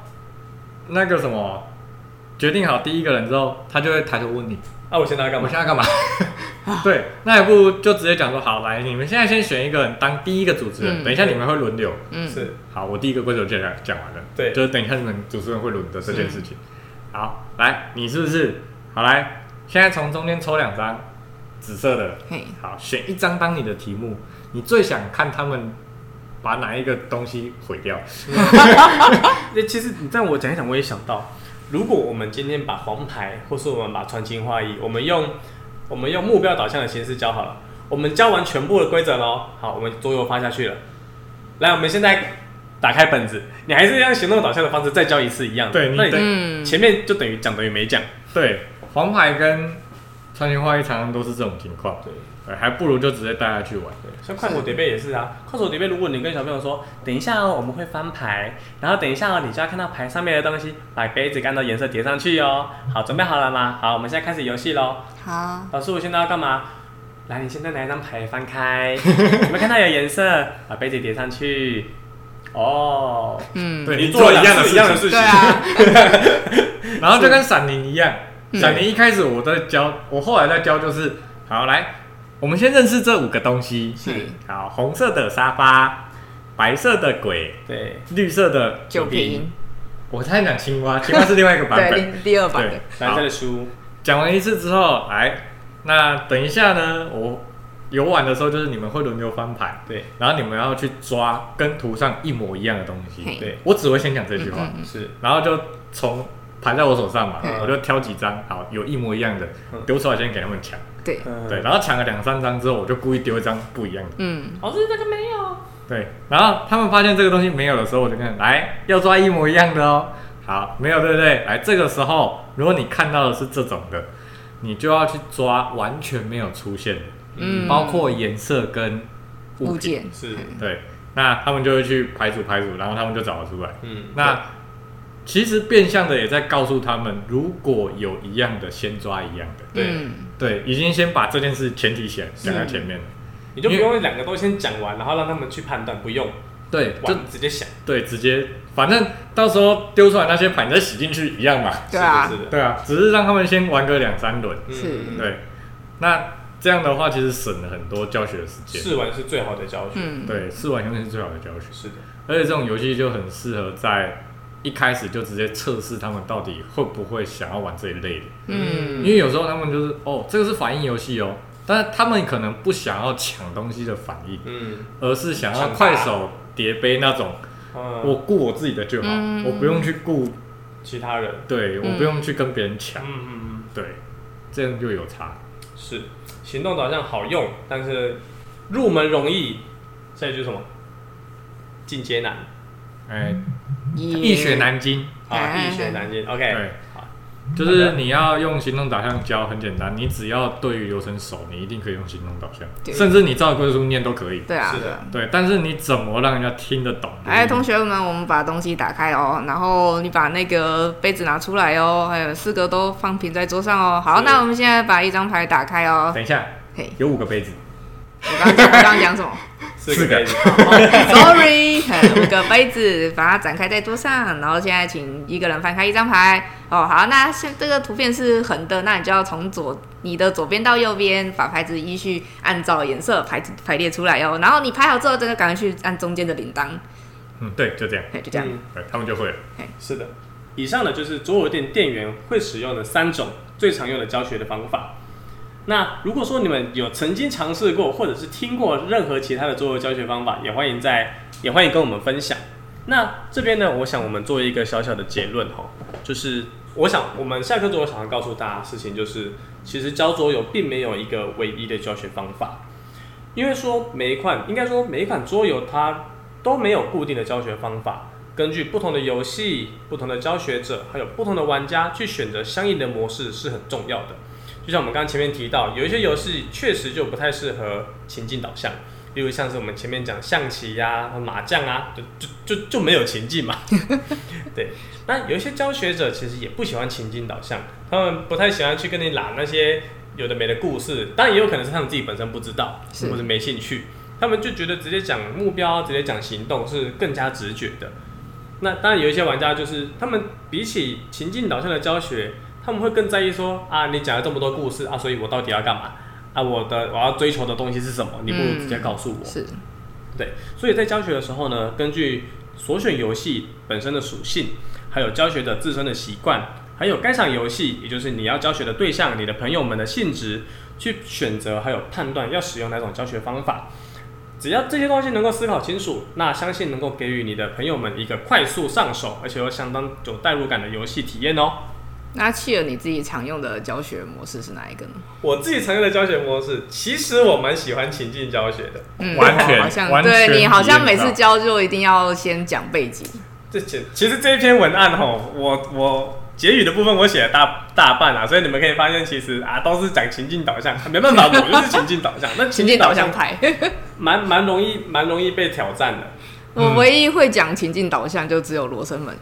Speaker 3: 那个什么，决定好第一个人之后，他就会抬头问你，
Speaker 2: 啊，我现在要干嘛？
Speaker 3: 我现在干嘛？对，那也不如就直接讲说，好，来，你们现在先选一个人当第一个主持人，嗯、等一下你们会轮流，
Speaker 1: 嗯，
Speaker 2: 是，
Speaker 3: 好，我第一个规则就讲讲完了，
Speaker 2: 对，
Speaker 3: 就是等一下你们主持人会轮的这件事情，好，来，你是不是？好，来，现在从中间抽两张。紫色的，好，选一张当你的题目。你最想看他们把哪一个东西毁掉？
Speaker 2: 那其实你让我讲一讲，我也想到，如果我们今天把黄牌，或是我们把传情画意，我们用我们用目标导向的形式教好了，我们教完全部的规则喽，好，我们桌游发下去了。来，我们现在打开本子，你还是用行动导向的方式再教一次一样的。
Speaker 3: 对，
Speaker 2: 那你
Speaker 3: 等
Speaker 2: 前面就等于讲等于没讲。
Speaker 3: 对，黄牌跟传情画意常常都是这种情况。
Speaker 2: 对。
Speaker 3: 还不如就直接带他去玩。
Speaker 2: 对，像快手叠杯也是啊。快手叠杯，如果你跟小朋友说，等一下哦，我们会翻牌，然后等一下哦，你就要看到牌上面的东西，把杯子按照颜色叠上去哦。好，准备好了吗？好，我们现在开始游戏喽。
Speaker 1: 好。
Speaker 2: 老师，我现在要干嘛？来，你现在拿一张牌翻开，有没有看到有颜色？把杯子叠上去。哦。嗯。对，你做一样的一样的事情。对啊。
Speaker 3: 然后就跟闪灵一样，闪灵一开始我在教，我后来在教就是，好来。我们先认识这五个东西。
Speaker 2: 是，
Speaker 3: 好，红色的沙发，白色的鬼，
Speaker 2: 对，
Speaker 3: 绿色的
Speaker 1: 酒瓶。
Speaker 3: 我猜讲青蛙，青蛙是另外一个版本，
Speaker 1: 对，第二版。的。
Speaker 2: 蓝色的书。
Speaker 3: 讲完一次之后，来，那等一下呢，我游玩的时候就是你们会轮流翻牌，
Speaker 2: 对，
Speaker 3: 然后你们要去抓跟图上一模一样的东西，
Speaker 2: 对，
Speaker 3: 我只会先讲这句话，
Speaker 2: 是，
Speaker 3: 然后就从牌在我手上嘛，我就挑几张，好，有一模一样的，丢出来先给他们抢。
Speaker 1: 对，
Speaker 3: 对，然后抢了两三张之后，我就故意丢一张不一样的。
Speaker 1: 嗯，
Speaker 2: 老师这个没有。
Speaker 3: 对，然后他们发现这个东西没有的时候，我就看，来要抓一模一样的哦。好，没有对不对？来，这个时候如果你看到的是这种的，你就要去抓完全没有出现的，嗯，包括颜色跟物件。
Speaker 2: 是，
Speaker 3: 对，那他们就会去排除排除，然后他们就找得出来。嗯，那其实变相的也在告诉他们，如果有一样的，先抓一样的。对。对，已经先把这件事前提起来讲在前面了，
Speaker 2: 你就不用两个都先讲完，然后让他们去判断，不用。
Speaker 3: 对，就
Speaker 2: 直接想。
Speaker 3: 对，直接，反正到时候丢出来那些牌你再洗进去一样嘛。
Speaker 1: 对啊，
Speaker 2: 是的，
Speaker 3: 对啊，只是让他们先玩个两三轮。
Speaker 1: 是。
Speaker 3: 对，那这样的话其实省了很多教学的时间。
Speaker 2: 试玩是最好的教学。
Speaker 1: 嗯。
Speaker 3: 对，试玩永远是最好的教学。
Speaker 2: 是的。
Speaker 3: 而且这种游戏就很适合在。一开始就直接测试他们到底会不会想要玩这一类的，嗯，因为有时候他们就是哦，这个是反应游戏哦，但是他们可能不想要抢东西的反应，嗯，而是想要快手叠杯那种，我顾我自己的就好，我不用去顾
Speaker 2: 其他人，
Speaker 3: 对，我不用去跟别人抢，嗯
Speaker 2: 嗯嗯，
Speaker 3: 对，这样就有差，
Speaker 2: 是行动导向好用，但是入门容易，下一句什么？进阶难，哎。
Speaker 3: 易学难精
Speaker 2: 啊，易学难精。OK，
Speaker 3: 对，好，就是你要用行动导向教，很简单，你只要对于流程熟，你一定可以用行动导向，甚至你照规则书念都可以。
Speaker 1: 对啊，
Speaker 2: 是的，
Speaker 3: 对。但是你怎么让人家听得懂？
Speaker 1: 哎，同学们，我们把东西打开哦，然后你把那个杯子拿出来哦，还有四个都放平在桌上哦。好，那我们现在把一张牌打开哦。
Speaker 3: 等一下，嘿，有五个杯子。
Speaker 1: 我刚刚讲什么？
Speaker 2: 四个杯子，
Speaker 1: Sorry，五个杯子，把它展开在桌上，然后现在请一个人翻开一张牌。哦，好，那现这个图片是横的，那你就要从左你的左边到右边，把牌子依序按照颜色排排列出来哦。然后你排好之后，真的赶快去按中间的铃铛。
Speaker 3: 嗯，对，就这样，
Speaker 1: 就这样，
Speaker 3: 对，他们就会了。
Speaker 2: 是的，以上呢就是桌游店店员会使用的三种最常用的教学的方法。那如果说你们有曾经尝试过，或者是听过任何其他的桌游教学方法，也欢迎在也欢迎跟我们分享。那这边呢，我想我们做一个小小的结论哈，就是我想我们下课之后想要告诉大家的事情就是，其实教桌游并没有一个唯一的教学方法，因为说每一款应该说每一款桌游它都没有固定的教学方法，根据不同的游戏、不同的教学者，还有不同的玩家去选择相应的模式是很重要的。就像我们刚刚前面提到，有一些游戏确实就不太适合情境导向，例如像是我们前面讲象棋呀、啊、麻将啊，就就就就没有情境嘛。对，那有一些教学者其实也不喜欢情境导向，他们不太喜欢去跟你拉那些有的没的故事，当然也有可能是他们自己本身不知道，是或者没兴趣，他们就觉得直接讲目标、直接讲行动是更加直觉的。那当然有一些玩家就是他们比起情境导向的教学。他们会更在意说啊，你讲了这么多故事啊，所以我到底要干嘛啊？我的我要追求的东西是什么？你不如直接告诉我。
Speaker 1: 嗯、是，
Speaker 2: 对。所以在教学的时候呢，根据所选游戏本身的属性，还有教学的自身的习惯，还有该场游戏，也就是你要教学的对象，你的朋友们的性质，去选择还有判断要使用哪种教学方法。只要这些东西能够思考清楚，那相信能够给予你的朋友们一个快速上手，而且又相当有代入感的游戏体验哦。
Speaker 1: 那企鹅你自己常用的教学模式是哪一个呢？
Speaker 2: 我自己常用的教学模式，其实我蛮喜欢情境教学的。
Speaker 1: 嗯，
Speaker 3: 完全
Speaker 1: 好像对你好像每次教就一定要先讲背景。
Speaker 2: 这其其实这一篇文案吼，我我结语的部分我写了大大半啊，所以你们可以发现，其实啊都是讲情境导向，没办法，我就是情境导向。那
Speaker 1: 情境导向派，
Speaker 2: 蛮蛮容易蛮容易被挑战的。
Speaker 1: 我唯一会讲情境导向就只有罗生门。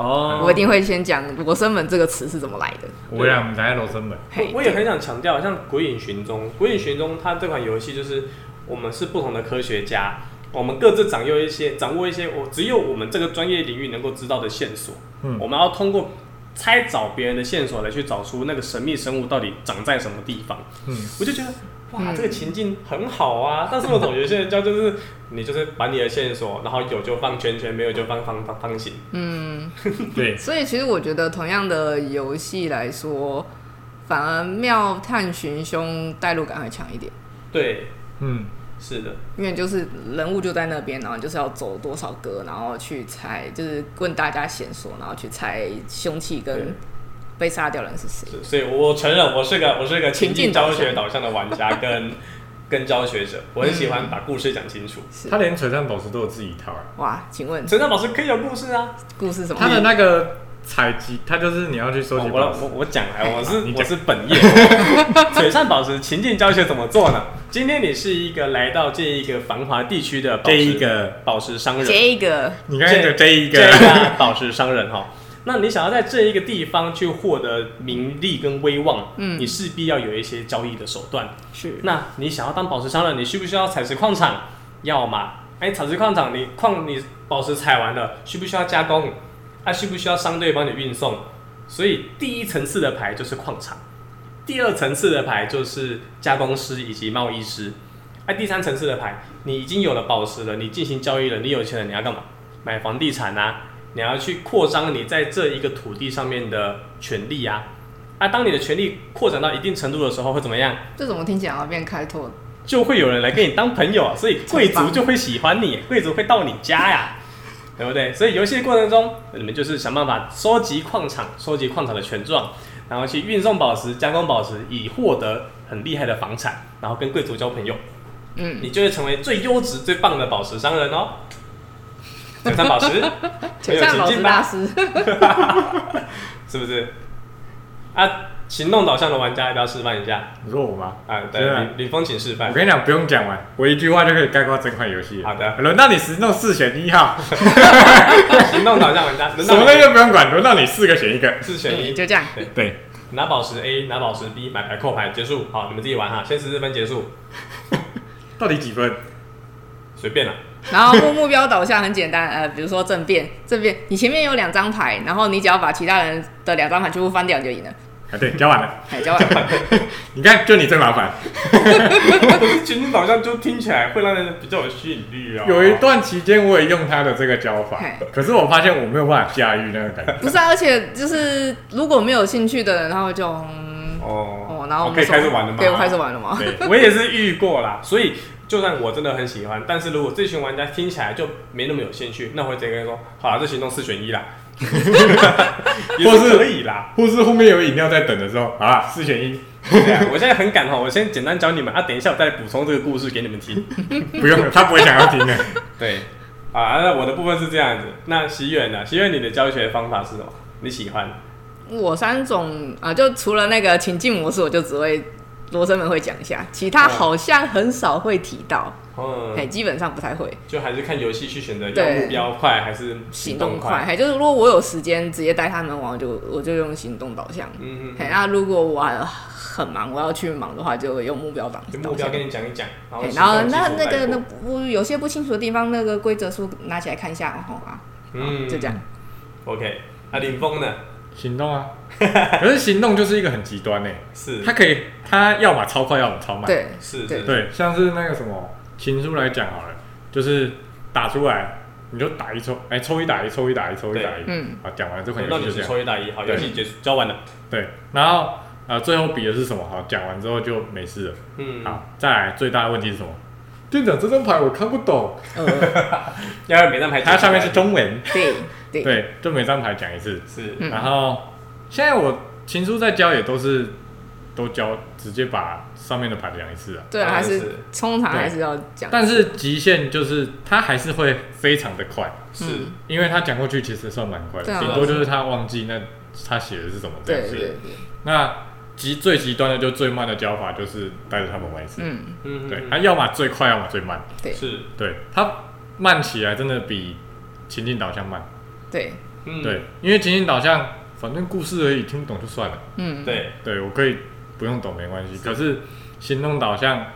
Speaker 2: 哦，
Speaker 1: 我一定会先讲罗生门这个词是怎么来的。
Speaker 3: 我俩们在罗生门。
Speaker 1: 嘿
Speaker 2: 我也很想强调，像《鬼影寻踪》，《鬼影寻踪》它这款游戏就是我们是不同的科学家，我们各自掌握一些掌握一些我只有我们这个专业领域能够知道的线索。
Speaker 3: 嗯，
Speaker 2: 我们要通过猜找别人的线索来去找出那个神秘生物到底长在什么地方。
Speaker 3: 嗯，
Speaker 2: 我就觉得哇，
Speaker 1: 嗯
Speaker 2: 这个情境很好啊。但是我总觉得现在叫就是 你就是把你的线索，然后有就放圈圈，没有就放方方方形。
Speaker 1: 嗯，
Speaker 3: 对，
Speaker 1: 所以其实我觉得同样的游戏来说，反而妙探寻凶代入感会强一点，
Speaker 2: 对，
Speaker 3: 嗯，
Speaker 2: 是的，
Speaker 1: 因为就是人物就在那边，然后就是要走多少格，然后去猜，就是问大家线索，然后去猜凶器跟被杀掉的人是
Speaker 2: 谁。所以我承认我是个我是个情境教
Speaker 1: 学
Speaker 2: 导向的玩家跟 跟教学者，我很喜欢把故事讲清楚。
Speaker 1: 是
Speaker 3: 他连璀璨宝石都有自己一套啊。
Speaker 1: 哇，请问
Speaker 2: 成长老师可以有故事啊！
Speaker 1: 故事什么？
Speaker 3: 他的那个采集，它就是你要去收集
Speaker 2: 哦我
Speaker 3: 石
Speaker 2: 我我讲来，我是我是本业 璀璨宝石情境教学怎么做呢？今天你是一个来到这一个繁华地区的宝
Speaker 3: 这
Speaker 2: 石
Speaker 3: 一个，
Speaker 2: 宝石商人，
Speaker 1: 这一个
Speaker 3: 你刚才的这一
Speaker 2: 个宝石商人哈。那你想要在这一个地方去获得名利跟威望，
Speaker 1: 嗯
Speaker 2: 你势必要有一些交易的手段。
Speaker 1: 是
Speaker 2: 那你想要当宝石商人，你需不需要采石矿场？要嘛，哎，采石矿场你矿你宝石采完了，需不需要加工？啊，需不需要商队帮你运送？所以第一层次的牌就是矿场，第二层次的牌就是加工师以及贸易师，那、啊，第三层次的牌，你已经有了宝石了，你进行交易了，你有钱了，你要干嘛？买房地产啊，你要去扩张你在这一个土地上面的权利啊。啊，当你的权利扩展到一定程度的时候，会怎么样？
Speaker 1: 这怎么听起来要变开拓？
Speaker 2: 就会有人来跟你当朋友啊，所以贵族就会喜欢你，贵族会到你家呀，对不对？所以游戏的过程中，你们就是想办法收集矿场，收集矿场的权状，然后去运送宝石、加工宝石，以获得很厉害的房产，然后跟贵族交朋友，
Speaker 1: 嗯，
Speaker 2: 你就会成为最优质、最棒的宝石商人哦。璀璨宝石，很有
Speaker 1: 璀璨宝石
Speaker 2: 吧？
Speaker 1: 大师，
Speaker 2: 是不是？啊，行动导向的玩家要不要示范一下？
Speaker 3: 你说我吗？
Speaker 2: 啊，对，
Speaker 3: 是啊
Speaker 2: 李李峰请示范
Speaker 3: 我。跟你讲，不用讲完，我一句话就可以概括整款游戏。
Speaker 2: 好的
Speaker 3: 轮到你十弄四选一号，
Speaker 2: 行动导向玩家，轮
Speaker 3: 什么东西
Speaker 2: 你
Speaker 3: 都不用管，轮到你四个选一个。
Speaker 2: 四选一
Speaker 1: 嗯，就这样。
Speaker 3: 对，
Speaker 2: 拿宝石 A，拿宝石 B，买牌扣牌结束。好，你们自己玩哈，先十四分结束，
Speaker 3: 到底几分？
Speaker 2: 随便了。
Speaker 1: 然后目目标导向很简单，呃，比如说政变，政变，你前面有两张牌，然后你只要把其他人的两张牌全部翻掉，你就赢了。
Speaker 3: 啊，对，交完了。
Speaker 1: 哎，交完了。
Speaker 3: 你看，就你最麻烦。
Speaker 2: 可是情境导向就听起来会让人比较有吸引力啊。
Speaker 3: 有一段期间，我也用他的这个教法，可是我发现我没有办法驾驭那个感觉。
Speaker 1: 不是啊，而且就是如果没有兴趣的人，他会就嗯
Speaker 2: 哦
Speaker 1: 哦，然后我们
Speaker 2: 可以开始玩了吗？
Speaker 1: 对，我开始玩了吗？
Speaker 2: 对，我也是遇过啦。所以就算我真的很喜欢，但是如果这群玩家听起来就没那么有兴趣，那我会直接跟他说：好了，这行动四选一啦，也是可以啦。
Speaker 3: 或是后面有饮料在等的时候，好啦，四选一，
Speaker 2: 对啊我现在很赶哈，我先简单教你们啊，等一下我再补充这个故事给你们听。
Speaker 3: 不用了，他不会想要听的。
Speaker 2: 对，啊，那我的部分是这样子。那西远呢？西远，你的教学方法是什么？你喜欢？
Speaker 1: 我三种啊，就除了那个情境模式，我就只会罗生门会讲一下，其他好像很少会提到，
Speaker 2: 嗯，
Speaker 1: 哎、基本上不太会。
Speaker 2: 就还是看游戏去选择要目标快还是
Speaker 1: 行
Speaker 2: 动
Speaker 1: 动快，。还，就是如果我有时间直接带他们玩，我就我就用行动导向。
Speaker 2: 嗯
Speaker 1: 嘿，那如果我很忙，我要去忙的话，就用目标导
Speaker 2: 就目
Speaker 1: 标。
Speaker 2: 跟你讲一讲，然
Speaker 1: 后然
Speaker 2: 后
Speaker 1: 那那
Speaker 2: 个
Speaker 1: 那不有些不清楚的地方，那个规则书拿起来看一下，哦啊，
Speaker 2: 嗯
Speaker 1: 就这样。
Speaker 2: OK，啊，林峰呢？
Speaker 3: 行动啊，可是行动就是一个很极端诶，
Speaker 2: 是
Speaker 3: 它可以，它要么超快，要么超慢。
Speaker 1: 对，
Speaker 2: 是
Speaker 1: 对
Speaker 2: 是，
Speaker 3: 对，像是那个什么情书来讲好了，就是打出来你就打一抽，哎、抽一打一，抽一打一，抽一打一。
Speaker 1: 嗯，
Speaker 3: 啊，讲完这款游戏就是这样。
Speaker 2: 抽一打一，好，游戏结束，教完了。
Speaker 3: 对，然后呃，最后比的是什么？好，讲完之后就没事了。
Speaker 2: 嗯，
Speaker 3: 好，再来最大的问题是什么？店长这张牌我看不懂。
Speaker 1: 呃，
Speaker 2: 要每张牌
Speaker 3: 它上面是中文。
Speaker 1: 对对
Speaker 3: 对，就每张牌讲一次。
Speaker 2: 是，
Speaker 1: 嗯
Speaker 3: 然后现在我情书在教也都是都教直接把上面的牌讲一次啊。
Speaker 1: 对啊，还是
Speaker 2: 是
Speaker 1: 通常还是要讲。
Speaker 3: 但是极限就是他还是会非常的快，
Speaker 2: 是，
Speaker 1: 嗯
Speaker 3: 因为他讲过去其实算蛮快的，顶多就是他忘记那他写的是什么这样子。
Speaker 1: 对对对，
Speaker 3: 那极最极端的就最慢的教法就是带着他们玩一次。
Speaker 1: 嗯，
Speaker 2: 嗯
Speaker 3: 对，他要么最快，要么最慢。
Speaker 1: 对
Speaker 2: 是，
Speaker 3: 对，他慢起来真的比情境导向慢。
Speaker 1: 对，
Speaker 2: 嗯，
Speaker 3: 对，因为情境导向反正故事而已，听不懂就算了。
Speaker 1: 嗯，
Speaker 2: 对，
Speaker 3: 对我可以不用懂没关系。可是行动导向，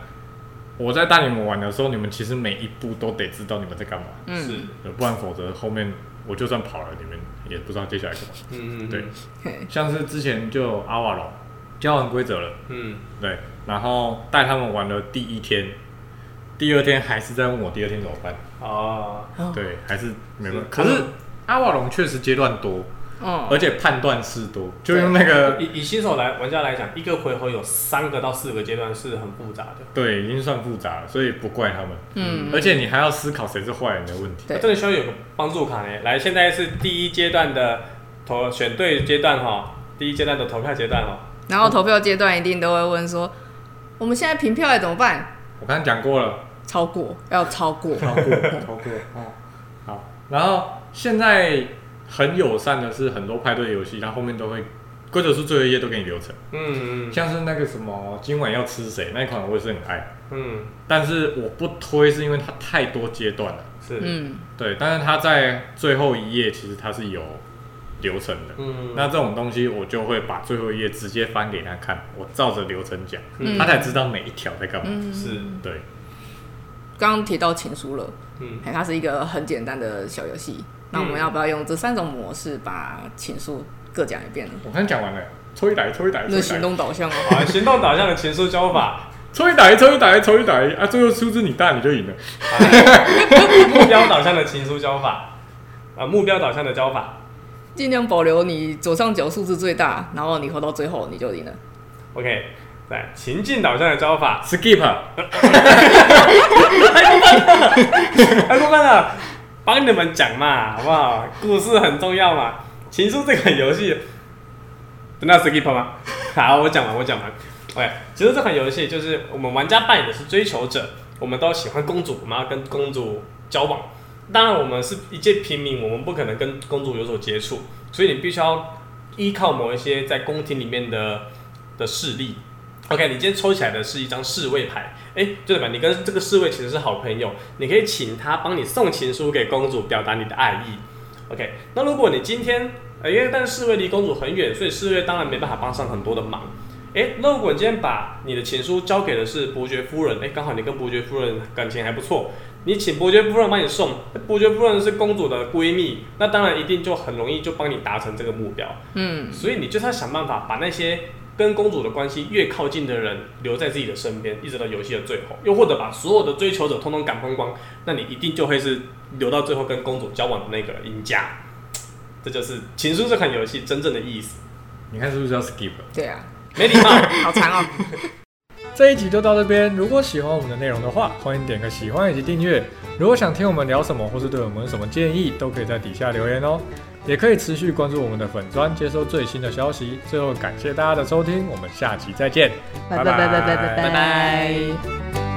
Speaker 3: 我在带你们玩的时候，你们其实每一步都得知道你们在干嘛，
Speaker 1: 嗯，
Speaker 2: 是，
Speaker 3: 不然否则后面我就算跑了，你们也不知道接下来干嘛。
Speaker 2: 嗯嗯，
Speaker 1: 对，
Speaker 3: 像是之前就阿瓦隆教完规则了，
Speaker 2: 嗯，
Speaker 3: 对，然后带他们玩的第一天，第二天还是在问我第二天怎么办，
Speaker 2: 哦，
Speaker 1: 哦，
Speaker 3: 对，还是没
Speaker 2: 办
Speaker 3: 法。可是阿瓦隆确实阶段多，
Speaker 1: 嗯，
Speaker 3: 而且判断是多，就用那个
Speaker 2: 以以新手来玩家来讲，一个回合有三个到四个阶段是很复杂的，
Speaker 3: 对，已经算复杂了，所以不怪他们。
Speaker 1: 嗯，
Speaker 3: 而且你还要思考谁是坏人的问题。
Speaker 1: 对
Speaker 2: 这里需要有个帮助卡呢。来，现在是第一阶段的投选对阶段哈，第一阶段的投票阶段哈。
Speaker 1: 然后投票阶段一定都会问说，我们现在平票来怎么办？
Speaker 3: 我刚刚讲过了，
Speaker 1: 超过要超过，
Speaker 3: 超过，超过哦。好，然后现在很友善的是，很多派对游戏，它后面都会规则书最后一页都给你流程，
Speaker 2: 嗯嗯。
Speaker 3: 像是那个什么今晚要吃谁那一款，我也是很爱。
Speaker 2: 嗯，
Speaker 3: 但是我不推，是因为它太多阶段了。
Speaker 2: 是，
Speaker 1: 嗯，
Speaker 3: 对，但是它在最后一页其实它是有流程的。
Speaker 2: 嗯，
Speaker 3: 那这种东西我就会把最后一页直接翻给他看，我照着流程讲，
Speaker 2: 嗯。
Speaker 3: 他才知道每一条在干嘛。
Speaker 1: 嗯，
Speaker 2: 是，
Speaker 3: 对，
Speaker 1: 刚刚提到情书了，
Speaker 2: 嗯，
Speaker 1: 哎，它是一个很简单的小游戏。那我们要不要用这三种模式把情书各讲一遍呢？
Speaker 3: 我刚讲完了，抽一台，抽一台，抽
Speaker 1: 那行动导向哦。
Speaker 2: 好，行动导向的情书教法，
Speaker 3: 抽一台，抽一台，抽一台啊！最后数字你大你就赢了。
Speaker 2: 目标导向的情书教法，啊，目标导向的教法
Speaker 1: 尽量保留你左上角数字最大，然后你活到最后你就赢了。
Speaker 2: ，OK，来，情境导向的教法
Speaker 3: ，Skip，
Speaker 2: 太过分了，帮你们讲嘛，好不好？故事很重要嘛。情书这款游戏，等到 skip 吗？好，我讲完，我讲完。OK，其实这款游戏就是我们玩家扮演的是追求者，我们都喜欢公主，我们要跟公主交往。当然，我们是一介平民，我们不可能跟公主有所接触，所以你必须要依靠某一些在宫廷里面的的势力。OK，你今天抽起来的是一张侍卫牌，哎，就代表你跟这个侍卫其实是好朋友，你可以请他帮你送情书给公主，表达你的爱意。OK，那如果你今天，呃，因为但是侍卫离公主很远，所以侍卫当然没办法帮上很多的忙。哎，那如果你今天把你的情书交给的是伯爵夫人，哎，刚好你跟伯爵夫人感情还不错，你请伯爵夫人帮你送，伯爵夫人是公主的闺蜜，那当然一定就很容易就帮你达成这个目标。
Speaker 1: 嗯，
Speaker 2: 所以你就是要想办法把那些跟公主的关系越靠近的人留在自己的身边，一直到游戏的最后，又或者把所有的追求者通通赶光光，那你一定就会是留到最后跟公主交往的那个赢家。这就是《情书》这款游戏真正的意思。
Speaker 3: 你看是不是要 Skip？
Speaker 1: 对啊，
Speaker 2: 没礼貌。
Speaker 1: 好长哦。
Speaker 3: 这一集就到这边。如果喜欢我们的内容的话，欢迎点个喜欢以及订阅。如果想听我们聊什么，或是对我们有什么建议，都可以在底下留言哦。也可以持续关注我们的粉砖，接收最新的消息。最后感谢大家的收听，我们下期再见，
Speaker 1: 拜拜拜拜拜拜
Speaker 2: 拜拜。